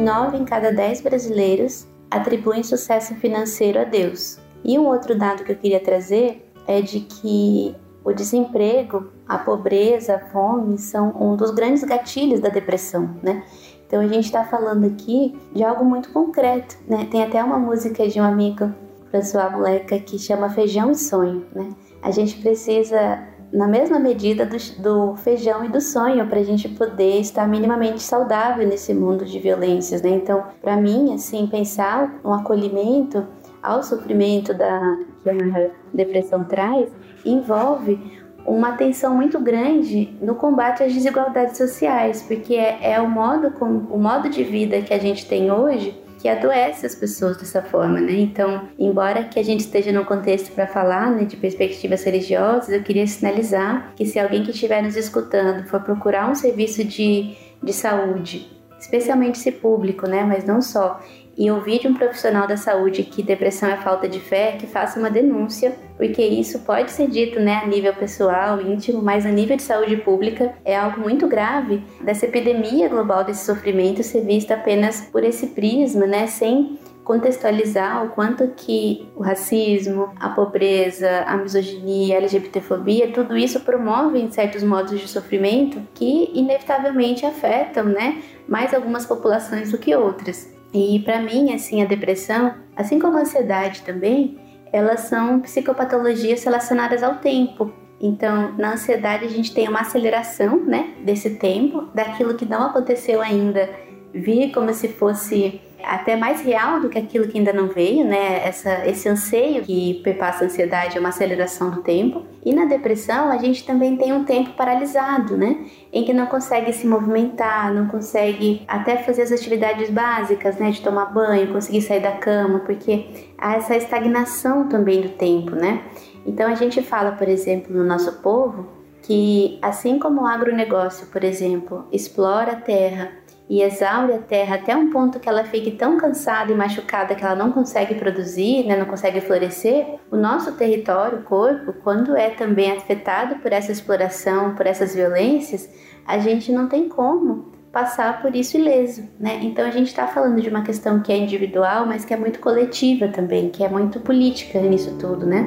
9 em cada 10 brasileiros atribuem sucesso financeiro a Deus. E um outro dado que eu queria trazer é de que o desemprego, a pobreza, a fome são um dos grandes gatilhos da depressão, né? Então a gente está falando aqui de algo muito concreto, né? Tem até uma música de um amigo, François Moleca, que chama Feijão e Sonho, né? A gente precisa, na mesma medida, do, do feijão e do sonho para a gente poder estar minimamente saudável nesse mundo de violências, né? Então, para mim, assim, pensar um acolhimento ao sofrimento da, que a depressão traz envolve uma atenção muito grande no combate às desigualdades sociais, porque é, é o, modo com, o modo de vida que a gente tem hoje que adoece as pessoas dessa forma, né? Então, embora que a gente esteja num contexto para falar né, de perspectivas religiosas, eu queria sinalizar que se alguém que estiver nos escutando for procurar um serviço de, de saúde, especialmente se público, né? Mas não só, e ouvir de um profissional da saúde que depressão é falta de fé, que faça uma denúncia, porque isso pode ser dito né, a nível pessoal, íntimo, mas a nível de saúde pública é algo muito grave dessa epidemia global desse sofrimento ser vista apenas por esse prisma, né, sem contextualizar o quanto que o racismo, a pobreza, a misoginia, a LGBTfobia, tudo isso promovem certos modos de sofrimento que inevitavelmente afetam, né, mais algumas populações do que outras. E para mim, assim, a depressão, assim como a ansiedade também, elas são psicopatologias relacionadas ao tempo. Então, na ansiedade a gente tem uma aceleração, né, desse tempo, daquilo que não aconteceu ainda, vir como se fosse até mais real do que aquilo que ainda não veio, né? Essa, esse anseio que perpassa a ansiedade é uma aceleração do tempo. E na depressão, a gente também tem um tempo paralisado, né? Em que não consegue se movimentar, não consegue até fazer as atividades básicas, né? De tomar banho, conseguir sair da cama, porque há essa estagnação também do tempo, né? Então a gente fala, por exemplo, no nosso povo, que assim como o agronegócio, por exemplo, explora a terra e exaure a terra até um ponto que ela fique tão cansada e machucada que ela não consegue produzir, né, não consegue florescer, o nosso território, o corpo, quando é também afetado por essa exploração, por essas violências, a gente não tem como passar por isso ileso, né? Então a gente está falando de uma questão que é individual, mas que é muito coletiva também, que é muito política nisso tudo, né?